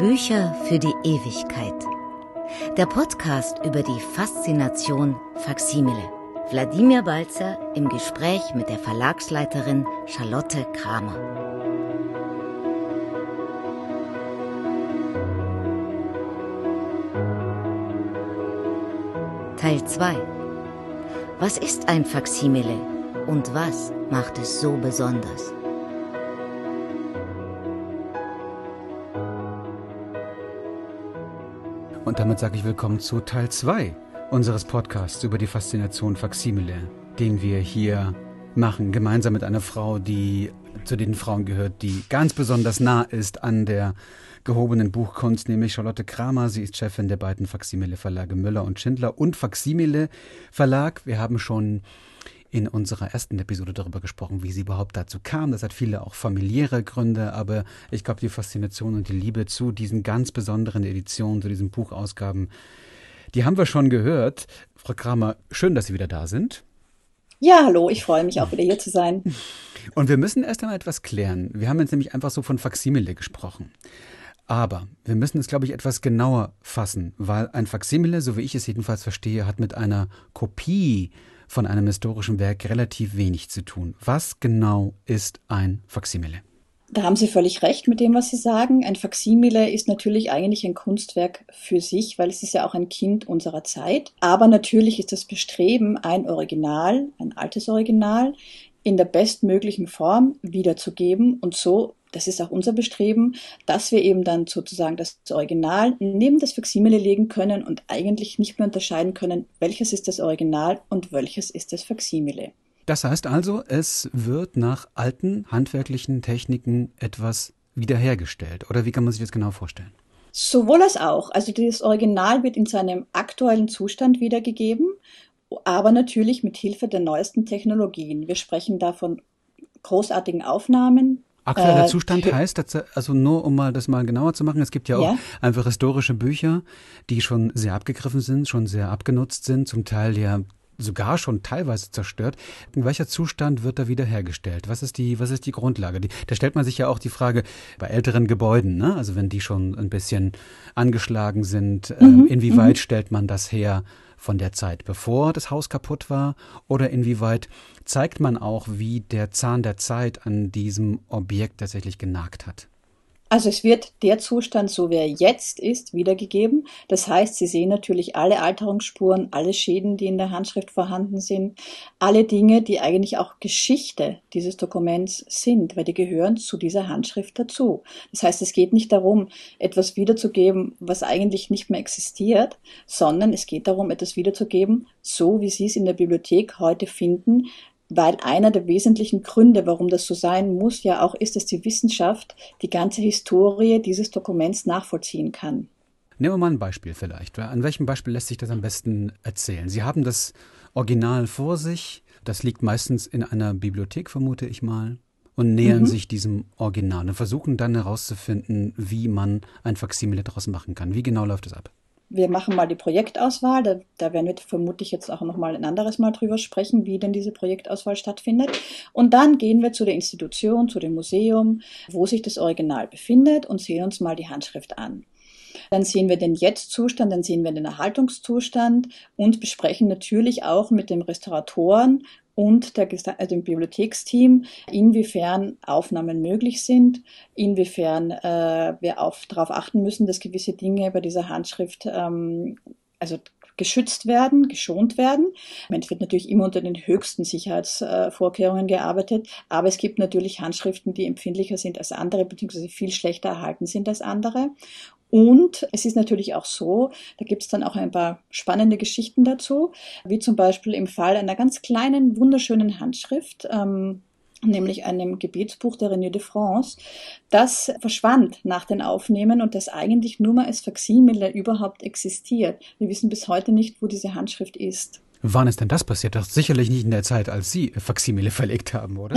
Bücher für die Ewigkeit. Der Podcast über die Faszination Faksimile. Wladimir Balzer im Gespräch mit der Verlagsleiterin Charlotte Kramer. Teil 2 Was ist ein Faksimile und was macht es so besonders? Und damit sage ich willkommen zu Teil 2 unseres Podcasts über die Faszination Faksimile, den wir hier machen, gemeinsam mit einer Frau, die zu den Frauen gehört, die ganz besonders nah ist an der gehobenen Buchkunst, nämlich Charlotte Kramer. Sie ist Chefin der beiden Faksimile Verlage Müller und Schindler und Faksimile Verlag. Wir haben schon in unserer ersten Episode darüber gesprochen, wie sie überhaupt dazu kam. Das hat viele auch familiäre Gründe, aber ich glaube, die Faszination und die Liebe zu diesen ganz besonderen Editionen, zu diesen Buchausgaben, die haben wir schon gehört. Frau Kramer, schön, dass Sie wieder da sind. Ja, hallo, ich freue mich auch wieder hier zu sein. Und wir müssen erst einmal etwas klären. Wir haben jetzt nämlich einfach so von Faksimile gesprochen. Aber wir müssen es, glaube ich, etwas genauer fassen, weil ein Faksimile, so wie ich es jedenfalls verstehe, hat mit einer Kopie von einem historischen Werk relativ wenig zu tun. Was genau ist ein Faksimile? Da haben Sie völlig recht mit dem, was Sie sagen. Ein Faksimile ist natürlich eigentlich ein Kunstwerk für sich, weil es ist ja auch ein Kind unserer Zeit. Aber natürlich ist das Bestreben, ein Original, ein altes Original, in der bestmöglichen Form wiederzugeben und so das ist auch unser Bestreben, dass wir eben dann sozusagen das Original neben das Faksimile legen können und eigentlich nicht mehr unterscheiden können, welches ist das Original und welches ist das Faksimile. Das heißt also, es wird nach alten handwerklichen Techniken etwas wiederhergestellt. Oder wie kann man sich das genau vorstellen? Sowohl als auch. Also das Original wird in seinem aktuellen Zustand wiedergegeben, aber natürlich mit Hilfe der neuesten Technologien. Wir sprechen da von großartigen Aufnahmen, Aktueller äh, Zustand heißt, dass, also nur um mal das mal genauer zu machen, es gibt ja auch ja. einfach historische Bücher, die schon sehr abgegriffen sind, schon sehr abgenutzt sind, zum Teil ja sogar schon teilweise zerstört. In welcher Zustand wird da wiederhergestellt? Was ist die, was ist die Grundlage? Die, da stellt man sich ja auch die Frage bei älteren Gebäuden, ne? also wenn die schon ein bisschen angeschlagen sind, äh, mhm, inwieweit mhm. stellt man das her von der Zeit, bevor das Haus kaputt war? Oder inwieweit zeigt man auch, wie der Zahn der Zeit an diesem Objekt tatsächlich genagt hat? Also es wird der Zustand, so wie er jetzt ist, wiedergegeben. Das heißt, Sie sehen natürlich alle Alterungsspuren, alle Schäden, die in der Handschrift vorhanden sind, alle Dinge, die eigentlich auch Geschichte dieses Dokuments sind, weil die gehören zu dieser Handschrift dazu. Das heißt, es geht nicht darum, etwas wiederzugeben, was eigentlich nicht mehr existiert, sondern es geht darum, etwas wiederzugeben, so wie Sie es in der Bibliothek heute finden, weil einer der wesentlichen Gründe, warum das so sein muss, ja auch ist, dass die Wissenschaft die ganze Historie dieses Dokuments nachvollziehen kann. Nehmen wir mal ein Beispiel vielleicht. An welchem Beispiel lässt sich das am besten erzählen? Sie haben das Original vor sich. Das liegt meistens in einer Bibliothek, vermute ich mal, und nähern mhm. sich diesem Original und versuchen dann herauszufinden, wie man ein Faksimile daraus machen kann. Wie genau läuft das ab? Wir machen mal die Projektauswahl. Da, da werden wir vermutlich jetzt auch noch mal ein anderes Mal drüber sprechen, wie denn diese Projektauswahl stattfindet. Und dann gehen wir zu der Institution, zu dem Museum, wo sich das Original befindet und sehen uns mal die Handschrift an. Dann sehen wir den Jetzt-Zustand, dann sehen wir den Erhaltungszustand und besprechen natürlich auch mit dem Restauratoren und der, also dem Bibliotheksteam, inwiefern Aufnahmen möglich sind, inwiefern äh, wir auf, darauf achten müssen, dass gewisse Dinge bei dieser Handschrift ähm, also geschützt werden, geschont werden. Es wird natürlich immer unter den höchsten Sicherheitsvorkehrungen gearbeitet, aber es gibt natürlich Handschriften, die empfindlicher sind als andere, beziehungsweise viel schlechter erhalten sind als andere. Und es ist natürlich auch so, da gibt es dann auch ein paar spannende Geschichten dazu, wie zum Beispiel im Fall einer ganz kleinen, wunderschönen Handschrift. Ähm, nämlich einem Gebetsbuch der René de France, das verschwand nach den Aufnehmen und das eigentlich nur mal als Faksimile überhaupt existiert. Wir wissen bis heute nicht, wo diese Handschrift ist. Wann ist denn das passiert? Das ist sicherlich nicht in der Zeit, als Sie Faximile verlegt haben, oder?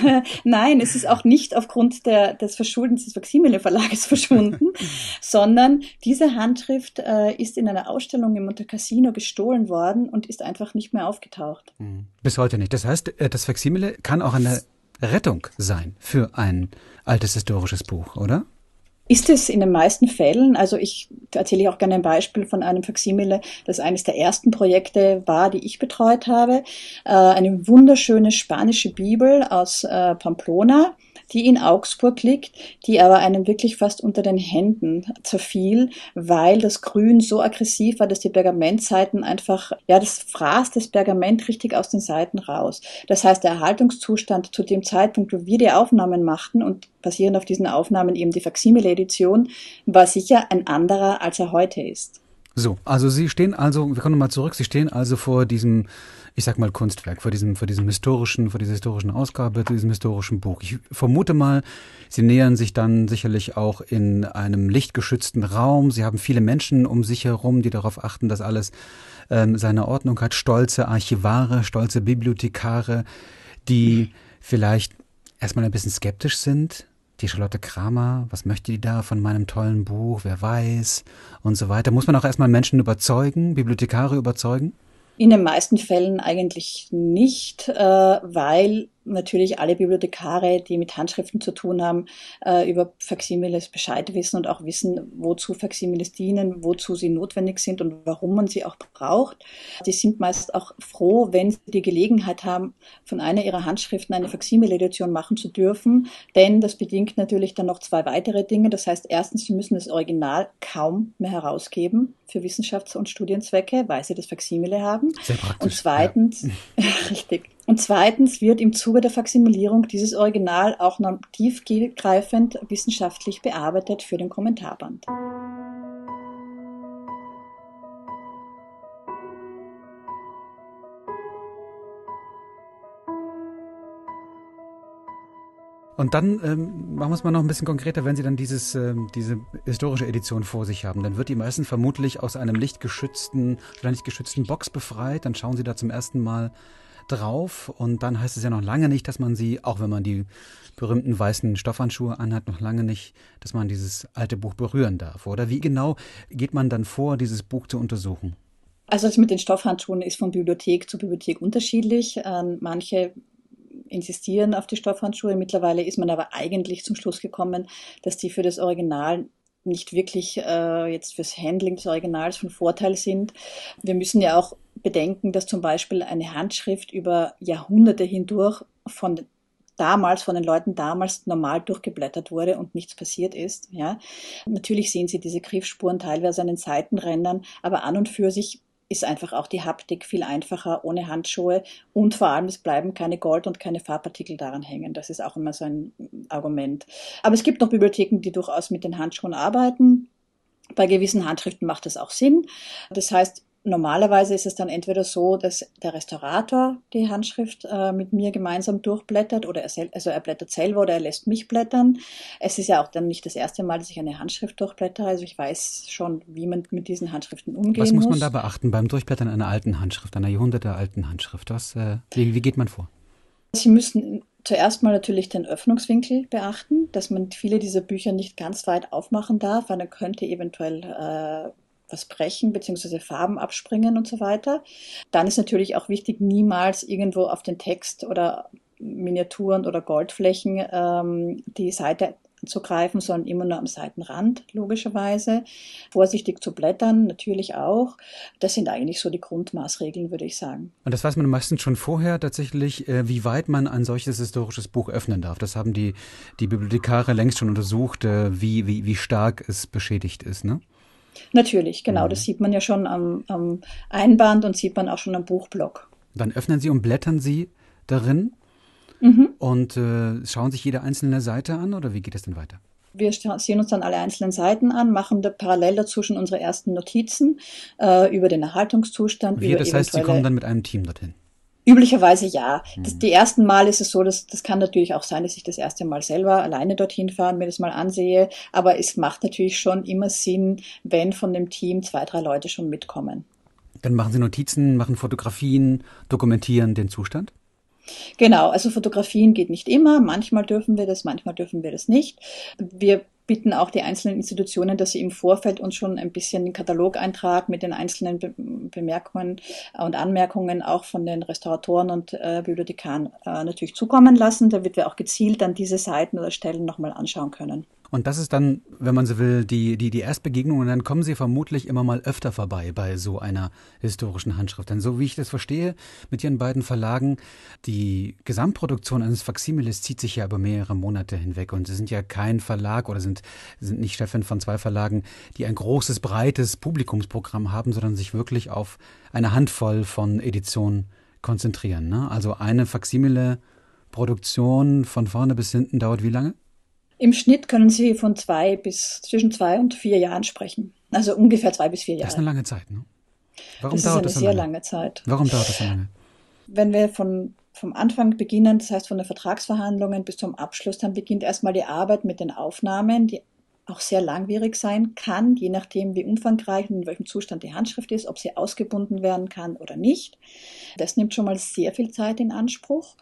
Nein, es ist auch nicht aufgrund der, des Verschuldens des Faximile Verlages verschwunden, sondern diese Handschrift äh, ist in einer Ausstellung im Monte Cassino gestohlen worden und ist einfach nicht mehr aufgetaucht. Hm. Bis heute nicht. Das heißt, äh, das Faximile kann auch eine Rettung sein für ein altes historisches Buch, oder? Ist es in den meisten Fällen, also ich erzähle auch gerne ein Beispiel von einem Faximile, das eines der ersten Projekte war, die ich betreut habe, äh, eine wunderschöne spanische Bibel aus äh, Pamplona, die in Augsburg liegt, die aber einem wirklich fast unter den Händen zerfiel, weil das Grün so aggressiv war, dass die Pergamentseiten einfach, ja, das fraß das Pergament richtig aus den Seiten raus. Das heißt, der Erhaltungszustand zu dem Zeitpunkt, wo wir die Aufnahmen machten und basierend auf diesen Aufnahmen eben die Faximile-Edition, war sicher ein anderer, als er heute ist. So, also Sie stehen also, wir kommen nochmal zurück, Sie stehen also vor diesem ich sag mal, Kunstwerk, vor diesem, vor diesem historischen, vor dieser historischen Ausgabe, diesem historischen Buch. Ich vermute mal, Sie nähern sich dann sicherlich auch in einem lichtgeschützten Raum. Sie haben viele Menschen um sich herum, die darauf achten, dass alles ähm, seine Ordnung hat. Stolze Archivare, stolze Bibliothekare, die vielleicht erstmal ein bisschen skeptisch sind, die Charlotte Kramer, was möchte die da von meinem tollen Buch, wer weiß und so weiter. Muss man auch erstmal Menschen überzeugen, Bibliothekare überzeugen? In den meisten Fällen eigentlich nicht, äh, weil natürlich alle Bibliothekare, die mit Handschriften zu tun haben, äh, über Faximiles Bescheid wissen und auch wissen, wozu Faximiles dienen, wozu sie notwendig sind und warum man sie auch braucht. Die sind meist auch froh, wenn sie die Gelegenheit haben, von einer ihrer Handschriften eine Faximile-Edition machen zu dürfen, denn das bedingt natürlich dann noch zwei weitere Dinge. Das heißt, erstens, sie müssen das Original kaum mehr herausgeben für Wissenschafts- und Studienzwecke, weil sie das Faximile haben. Sehr praktisch. Und zweitens, ja. richtig. Und zweitens wird im Zuge der Faksimilierung dieses Original auch noch tiefgreifend wissenschaftlich bearbeitet für den Kommentarband. Und dann ähm, machen wir es mal noch ein bisschen konkreter, wenn Sie dann dieses, ähm, diese historische Edition vor sich haben. Dann wird die meisten vermutlich aus einem lichtgeschützten oder nicht geschützten Box befreit. Dann schauen Sie da zum ersten Mal drauf und dann heißt es ja noch lange nicht, dass man sie, auch wenn man die berühmten weißen Stoffhandschuhe anhat, noch lange nicht, dass man dieses alte Buch berühren darf. Oder wie genau geht man dann vor, dieses Buch zu untersuchen? Also das mit den Stoffhandschuhen ist von Bibliothek zu Bibliothek unterschiedlich. Ähm, manche insistieren auf die Stoffhandschuhe. Mittlerweile ist man aber eigentlich zum Schluss gekommen, dass die für das Original nicht wirklich äh, jetzt fürs Handling des Originals von Vorteil sind. Wir müssen ja auch bedenken, dass zum Beispiel eine Handschrift über Jahrhunderte hindurch von damals von den Leuten damals normal durchgeblättert wurde und nichts passiert ist. Ja, natürlich sehen Sie diese Griffspuren teilweise an den Seitenrändern, aber an und für sich ist einfach auch die Haptik viel einfacher ohne Handschuhe und vor allem es bleiben keine Gold- und keine Farbpartikel daran hängen. Das ist auch immer so ein Argument. Aber es gibt noch Bibliotheken, die durchaus mit den Handschuhen arbeiten. Bei gewissen Handschriften macht das auch Sinn. Das heißt, Normalerweise ist es dann entweder so, dass der Restaurator die Handschrift äh, mit mir gemeinsam durchblättert oder er, also er blättert selber oder er lässt mich blättern. Es ist ja auch dann nicht das erste Mal, dass ich eine Handschrift durchblättere. Also ich weiß schon, wie man mit diesen Handschriften umgehen muss. Was muss man da beachten beim Durchblättern einer alten Handschrift, einer jahrhundertealten Handschrift? Was, äh, wie, wie geht man vor? Sie müssen zuerst mal natürlich den Öffnungswinkel beachten, dass man viele dieser Bücher nicht ganz weit aufmachen darf, weil dann könnte eventuell äh, was brechen bzw. Farben abspringen und so weiter. Dann ist natürlich auch wichtig, niemals irgendwo auf den Text oder Miniaturen oder Goldflächen ähm, die Seite zu greifen, sondern immer nur am Seitenrand, logischerweise. Vorsichtig zu blättern, natürlich auch. Das sind eigentlich so die Grundmaßregeln, würde ich sagen. Und das weiß man meistens schon vorher tatsächlich, äh, wie weit man ein solches historisches Buch öffnen darf. Das haben die, die Bibliothekare längst schon untersucht, äh, wie, wie, wie stark es beschädigt ist, ne? Natürlich, genau. Mhm. Das sieht man ja schon am, am Einband und sieht man auch schon am Buchblock. Dann öffnen Sie und blättern Sie darin mhm. und äh, schauen sich jede einzelne Seite an oder wie geht es denn weiter? Wir sehen uns dann alle einzelnen Seiten an, machen da parallel dazu schon unsere ersten Notizen äh, über den Erhaltungszustand. Wie, das heißt, Sie kommen dann mit einem Team dorthin? Üblicherweise ja. Das, mhm. die ersten Mal ist es so, dass das kann natürlich auch sein, dass ich das erste Mal selber alleine dorthin fahre, mir das mal ansehe. Aber es macht natürlich schon immer Sinn, wenn von dem Team zwei, drei Leute schon mitkommen. Dann machen Sie Notizen, machen Fotografien, dokumentieren den Zustand? Genau, also Fotografien geht nicht immer. Manchmal dürfen wir das, manchmal dürfen wir das nicht. Wir bitten auch die einzelnen Institutionen, dass sie im Vorfeld uns schon ein bisschen den Katalogeintrag mit den einzelnen Be Bemerkungen und Anmerkungen auch von den Restauratoren und äh, Bibliothekaren äh, natürlich zukommen lassen, damit wir auch gezielt dann diese Seiten oder Stellen nochmal anschauen können. Und das ist dann, wenn man so will, die, die, die Erstbegegnung und dann kommen Sie vermutlich immer mal öfter vorbei bei so einer historischen Handschrift. Denn so wie ich das verstehe, mit Ihren beiden Verlagen, die Gesamtproduktion eines Faksimiles zieht sich ja über mehrere Monate hinweg und Sie sind ja kein Verlag oder sind, sind nicht Chefin von zwei Verlagen, die ein großes, breites Publikumsprogramm haben, sondern sich wirklich auf eine Handvoll von Editionen konzentrieren. Ne? Also eine Faksimile-Produktion von vorne bis hinten dauert wie lange? Im Schnitt können Sie von zwei bis zwischen zwei und vier Jahren sprechen. Also ungefähr zwei bis vier Jahre. Das ist eine lange Zeit, ne? Warum das dauert ist eine das so sehr lange? lange Zeit. Warum dauert das so lange? Wenn wir von, vom Anfang beginnen, das heißt von den Vertragsverhandlungen bis zum Abschluss, dann beginnt erstmal die Arbeit mit den Aufnahmen, die auch sehr langwierig sein kann, je nachdem, wie umfangreich und in welchem Zustand die Handschrift ist, ob sie ausgebunden werden kann oder nicht. Das nimmt schon mal sehr viel Zeit in Anspruch.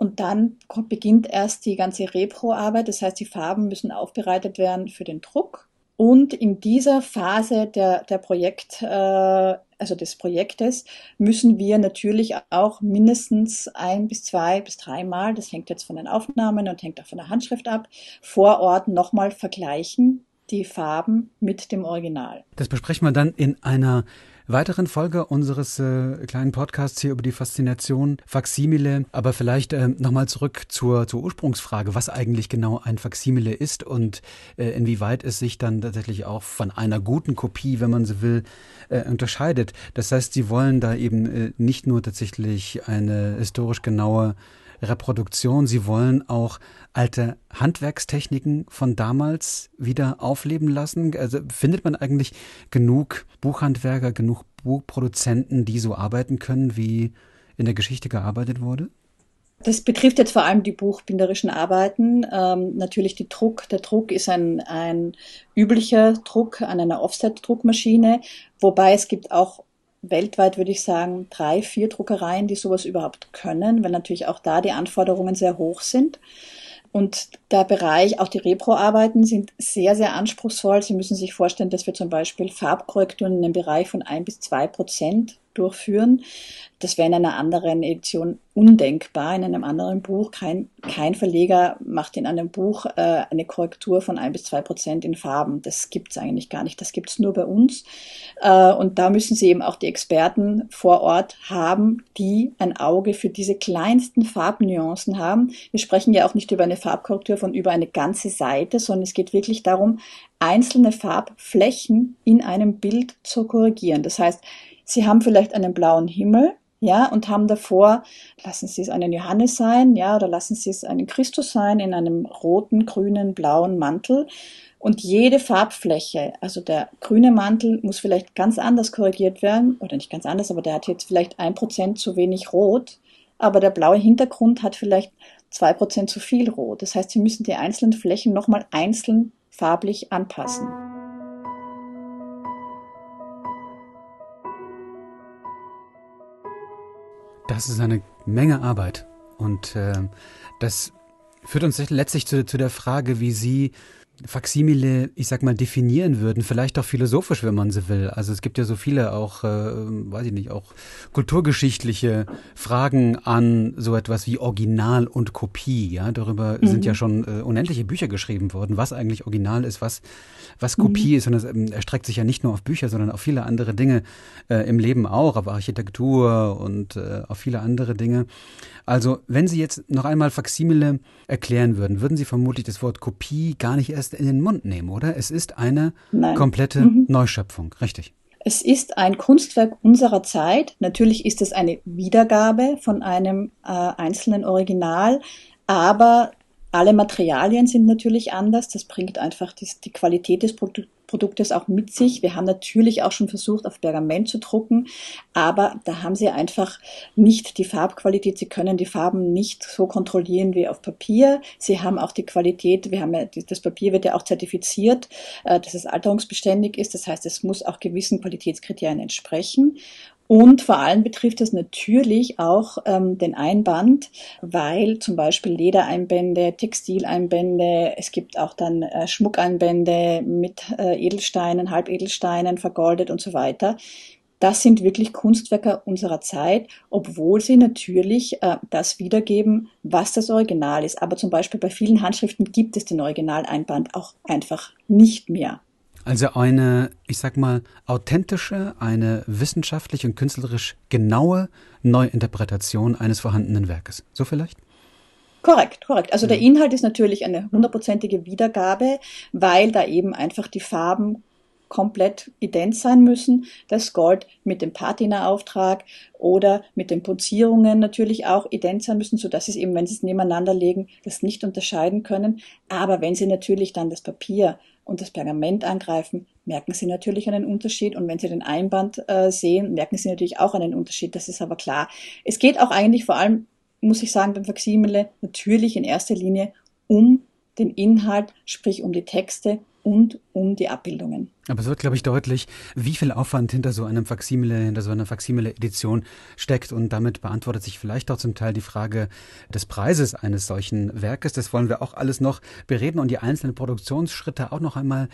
Und dann beginnt erst die ganze Repro-Arbeit, das heißt, die Farben müssen aufbereitet werden für den Druck. Und in dieser Phase der, der Projekt, äh, also des Projektes, müssen wir natürlich auch mindestens ein bis zwei bis dreimal, das hängt jetzt von den Aufnahmen und hängt auch von der Handschrift ab, vor Ort nochmal vergleichen, die Farben mit dem Original. Das besprechen wir dann in einer weiteren Folge unseres äh, kleinen Podcasts hier über die Faszination Faximile. Aber vielleicht äh, nochmal zurück zur, zur Ursprungsfrage, was eigentlich genau ein Faximile ist und äh, inwieweit es sich dann tatsächlich auch von einer guten Kopie, wenn man so will, äh, unterscheidet. Das heißt, Sie wollen da eben äh, nicht nur tatsächlich eine historisch genaue Reproduktion. Sie wollen auch alte Handwerkstechniken von damals wieder aufleben lassen. Also findet man eigentlich genug Buchhandwerker, genug Buchproduzenten, die so arbeiten können, wie in der Geschichte gearbeitet wurde? Das betrifft jetzt vor allem die buchbinderischen Arbeiten. Ähm, natürlich die Druck. Der Druck ist ein, ein üblicher Druck an einer Offset-Druckmaschine, wobei es gibt auch weltweit würde ich sagen drei, vier Druckereien, die sowas überhaupt können, weil natürlich auch da die Anforderungen sehr hoch sind. Und der Bereich, auch die Repro-Arbeiten sind sehr, sehr anspruchsvoll. Sie müssen sich vorstellen, dass wir zum Beispiel Farbkorrekturen in einem Bereich von ein bis zwei Prozent durchführen. Das wäre in einer anderen Edition undenkbar, in einem anderen Buch. Kein, kein Verleger macht in einem Buch äh, eine Korrektur von ein bis zwei Prozent in Farben. Das gibt's eigentlich gar nicht. Das gibt's nur bei uns. Äh, und da müssen Sie eben auch die Experten vor Ort haben, die ein Auge für diese kleinsten Farbnuancen haben. Wir sprechen ja auch nicht über eine Farbkorrektur von über eine ganze Seite, sondern es geht wirklich darum, einzelne Farbflächen in einem Bild zu korrigieren. Das heißt, Sie haben vielleicht einen blauen Himmel, ja, und haben davor, lassen Sie es einen Johannes sein, ja, oder lassen Sie es einen Christus sein in einem roten, grünen, blauen Mantel. Und jede Farbfläche, also der grüne Mantel muss vielleicht ganz anders korrigiert werden, oder nicht ganz anders, aber der hat jetzt vielleicht ein Prozent zu wenig Rot, aber der blaue Hintergrund hat vielleicht zwei Prozent zu viel Rot. Das heißt, Sie müssen die einzelnen Flächen nochmal einzeln farblich anpassen. Das ist eine Menge Arbeit. Und äh, das führt uns letztlich zu, zu der Frage, wie Sie Faksimile, ich sag mal, definieren würden, vielleicht auch philosophisch, wenn man sie will. Also es gibt ja so viele auch, äh, weiß ich nicht, auch kulturgeschichtliche Fragen an so etwas wie Original und Kopie. Ja, darüber mhm. sind ja schon äh, unendliche Bücher geschrieben worden, was eigentlich Original ist, was was Kopie mhm. ist. Und das ähm, erstreckt sich ja nicht nur auf Bücher, sondern auf viele andere Dinge äh, im Leben auch, auf Architektur und äh, auf viele andere Dinge. Also, wenn Sie jetzt noch einmal Faksimile erklären würden, würden Sie vermutlich das Wort Kopie gar nicht erst in den Mund nehmen, oder? Es ist eine Nein. komplette mhm. Neuschöpfung, richtig? Es ist ein Kunstwerk unserer Zeit. Natürlich ist es eine Wiedergabe von einem äh, einzelnen Original, aber alle Materialien sind natürlich anders. Das bringt einfach die, die Qualität des Produkts Produktes auch mit sich. Wir haben natürlich auch schon versucht, auf Pergament zu drucken, aber da haben sie einfach nicht die Farbqualität. Sie können die Farben nicht so kontrollieren wie auf Papier. Sie haben auch die Qualität. Wir haben ja, das Papier wird ja auch zertifiziert, äh, dass es alterungsbeständig ist. Das heißt, es muss auch gewissen Qualitätskriterien entsprechen. Und vor allem betrifft es natürlich auch ähm, den Einband, weil zum Beispiel Ledereinbände, Textileinbände, es gibt auch dann äh, Schmuckeinbände mit äh, Edelsteinen, Halbedelsteinen, vergoldet und so weiter. das sind wirklich Kunstwerke unserer Zeit, obwohl sie natürlich äh, das wiedergeben, was das Original ist. Aber zum Beispiel bei vielen Handschriften gibt es den Originaleinband auch einfach nicht mehr. Also eine, ich sag mal, authentische, eine wissenschaftlich und künstlerisch genaue Neuinterpretation eines vorhandenen Werkes. So vielleicht? Korrekt, korrekt. Also der. Inhalt ist natürlich eine hundertprozentige Wiedergabe, weil da eben einfach die Farben komplett ident sein müssen. Das Gold mit dem Patina-Auftrag oder mit den Punzierungen natürlich auch ident sein müssen, so dass sie es eben, wenn sie es nebeneinander legen, das nicht unterscheiden können. Aber wenn sie natürlich dann das Papier und das Pergament angreifen, merken Sie natürlich einen Unterschied. Und wenn Sie den Einband äh, sehen, merken Sie natürlich auch einen Unterschied. Das ist aber klar. Es geht auch eigentlich vor allem, muss ich sagen, beim Faximile natürlich in erster Linie um den Inhalt, sprich um die Texte und um die Abbildungen. Aber es wird, glaube ich, deutlich, wie viel Aufwand hinter so einem Faximile, hinter so einer Faximile-Edition steckt. Und damit beantwortet sich vielleicht auch zum Teil die Frage des Preises eines solchen Werkes. Das wollen wir auch alles noch bereden und die einzelnen Produktionsschritte auch noch einmal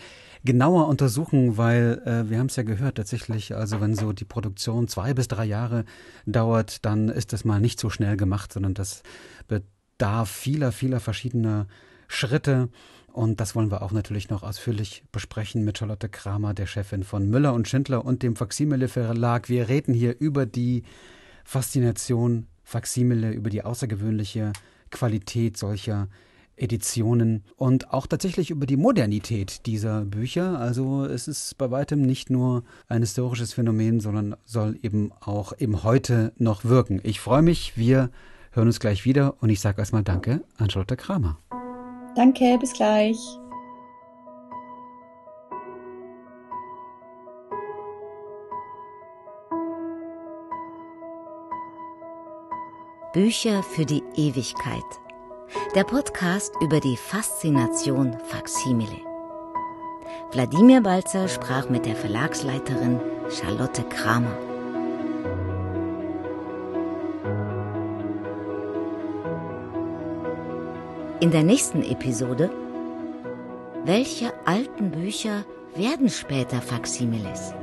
genauer untersuchen, weil äh, wir haben es ja gehört, tatsächlich, also wenn so die Produktion zwei bis drei Jahre dauert, dann ist das mal nicht so schnell gemacht, sondern das bedarf vieler, vieler verschiedener Schritte. Und das wollen wir auch natürlich noch ausführlich besprechen mit Charlotte Kramer, der Chefin von Müller und Schindler und dem Faximile Verlag. Wir reden hier über die Faszination Faximile, über die außergewöhnliche Qualität solcher Editionen und auch tatsächlich über die Modernität dieser Bücher. Also es ist bei weitem nicht nur ein historisches Phänomen, sondern soll eben auch im Heute noch wirken. Ich freue mich, wir hören uns gleich wieder und ich sage erstmal Danke an Charlotte Kramer. Danke, bis gleich. Bücher für die Ewigkeit. Der Podcast über die Faszination Faksimile. Wladimir Balzer sprach mit der Verlagsleiterin Charlotte Kramer. In der nächsten Episode Welche alten Bücher werden später Faksimiles?